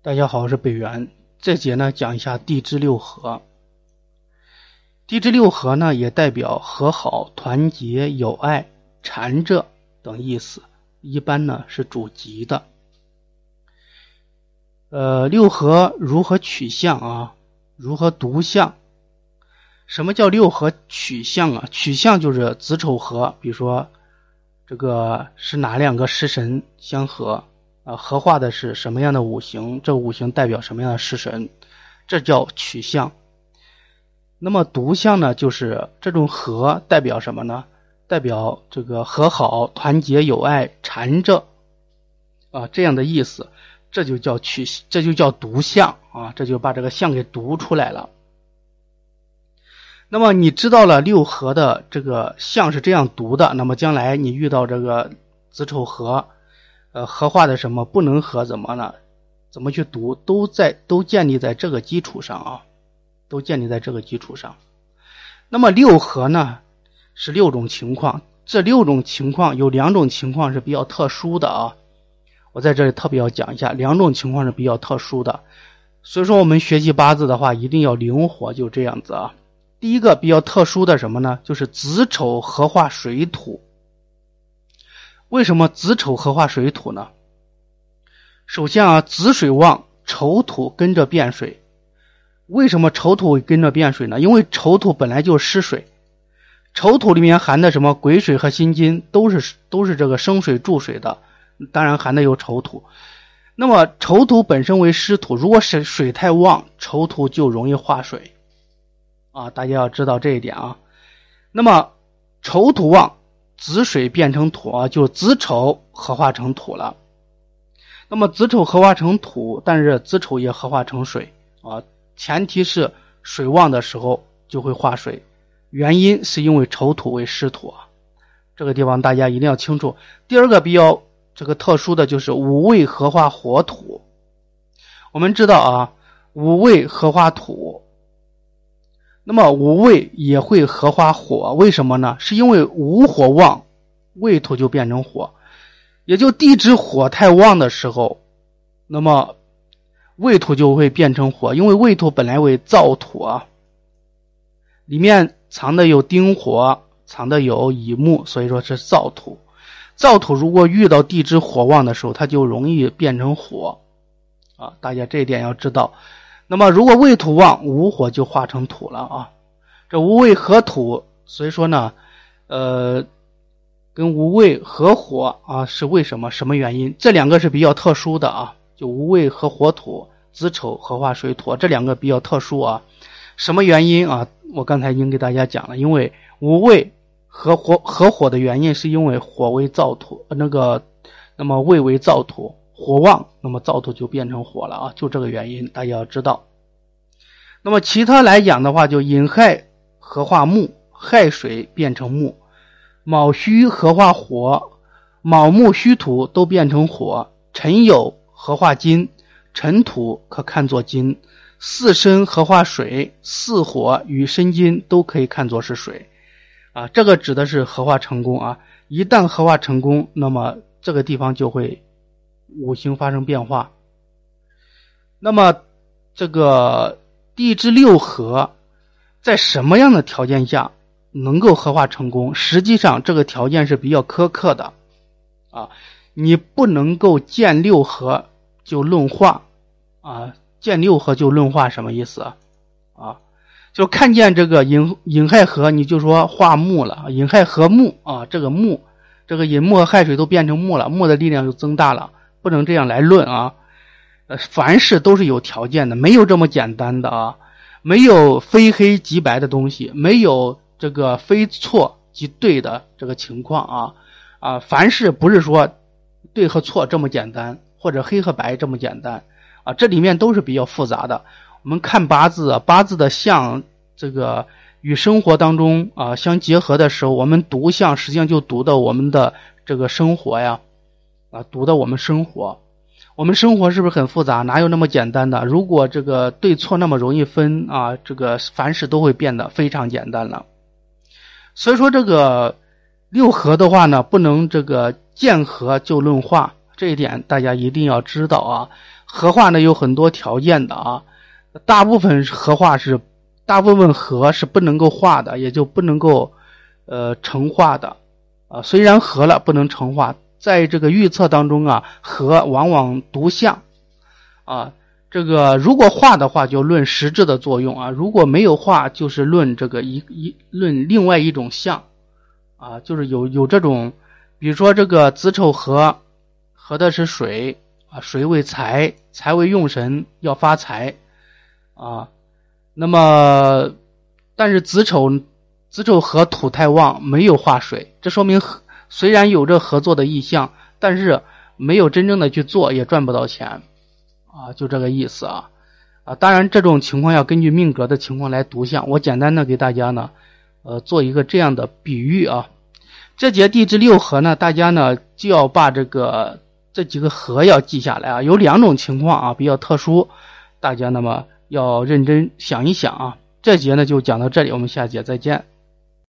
大家好，我是北元。这节呢讲一下地支六合。地支六合呢也代表和好、团结、友爱、缠着等意思，一般呢是主吉的。呃，六合如何取象啊？如何读象？什么叫六合取象啊？取象就是子丑合，比如说这个是哪两个食神相合啊？合化的是什么样的五行？这五行代表什么样的食神？这叫取象。那么独象呢？就是这种和代表什么呢？代表这个和好、团结、友爱、缠着啊这样的意思。这就叫取，这就叫独象啊！这就把这个象给读出来了。那么你知道了六合的这个象是这样读的，那么将来你遇到这个子丑合，呃，合化的什么不能合，怎么呢？怎么去读？都在都建立在这个基础上啊，都建立在这个基础上。那么六合呢是六种情况，这六种情况有两种情况是比较特殊的啊，我在这里特别要讲一下，两种情况是比较特殊的，所以说我们学习八字的话一定要灵活，就这样子啊。第一个比较特殊的什么呢？就是子丑合化水土。为什么子丑合化水土呢？首先啊，子水旺，丑土跟着变水。为什么丑土跟着变水呢？因为丑土本来就湿水，丑土里面含的什么癸水和辛金都是都是这个生水助水的，当然含的有丑土。那么丑土本身为湿土，如果水水太旺，丑土就容易化水。啊，大家要知道这一点啊。那么丑土旺，子水变成土啊，就子丑合化成土了。那么子丑合化成土，但是子丑也合化成水啊。前提是水旺的时候就会化水，原因是因为丑土为湿土啊。这个地方大家一定要清楚。第二个比较这个特殊的就是五味合化火土。我们知道啊，五味合化土。那么五味也会合化火，为什么呢？是因为五火旺，胃土就变成火，也就地支火太旺的时候，那么胃土就会变成火，因为胃土本来为燥土啊，里面藏的有丁火，藏的有乙木，所以说是燥土。燥土如果遇到地支火旺的时候，它就容易变成火啊，大家这一点要知道。那么，如果未土旺，午火就化成土了啊。这无未合土，所以说呢，呃，跟无未合火啊，是为什么？什么原因？这两个是比较特殊的啊。就无未合火土，子丑合化水土，这两个比较特殊啊。什么原因啊？我刚才已经给大家讲了，因为无未合火合火的原因，是因为火为燥土，那个，那么未为燥土。火旺，那么燥土就变成火了啊，就这个原因，大家要知道。那么其他来讲的话，就寅亥合化木，亥水变成木；卯戌合化火，卯木戌土都变成火；辰酉合化金，辰土可看作金；巳申合化水，巳火与申金都可以看作是水。啊，这个指的是合化成功啊，一旦合化成功，那么这个地方就会。五行发生变化，那么这个地支六合在什么样的条件下能够合化成功？实际上这个条件是比较苛刻的啊，你不能够见六合就论化啊，见六合就论化什么意思啊？就看见这个寅寅亥合，你就说化木了，寅亥合木啊，这个木，这个寅木和亥水都变成木了，木的力量就增大了。不能这样来论啊，呃，凡事都是有条件的，没有这么简单的啊，没有非黑即白的东西，没有这个非错即对的这个情况啊啊，凡事不是说对和错这么简单，或者黑和白这么简单啊，这里面都是比较复杂的。我们看八字，八字的相这个与生活当中啊相结合的时候，我们读相实际上就读到我们的这个生活呀。啊，读的我们生活，我们生活是不是很复杂？哪有那么简单的？如果这个对错那么容易分啊，这个凡事都会变得非常简单了。所以说，这个六合的话呢，不能这个见合就论化，这一点大家一定要知道啊。合化呢有很多条件的啊，大部分合化是大部分合是不能够化的，也就不能够呃成化的啊。虽然合了不能成化，在这个预测当中啊，合往往独相啊。这个如果化的话，就论实质的作用啊；如果没有化，就是论这个一一论另外一种相啊，就是有有这种，比如说这个子丑合合的是水。啊，水为财，财为用神，要发财，啊，那么，但是子丑，子丑合土太旺，没有化水，这说明虽然有着合作的意向，但是没有真正的去做，也赚不到钱，啊，就这个意思啊，啊，当然这种情况要根据命格的情况来读相，我简单的给大家呢，呃，做一个这样的比喻啊，这节地支六合呢，大家呢就要把这个。这几个合要记下来啊，有两种情况啊比较特殊，大家那么要认真想一想啊。这节呢就讲到这里，我们下节再见。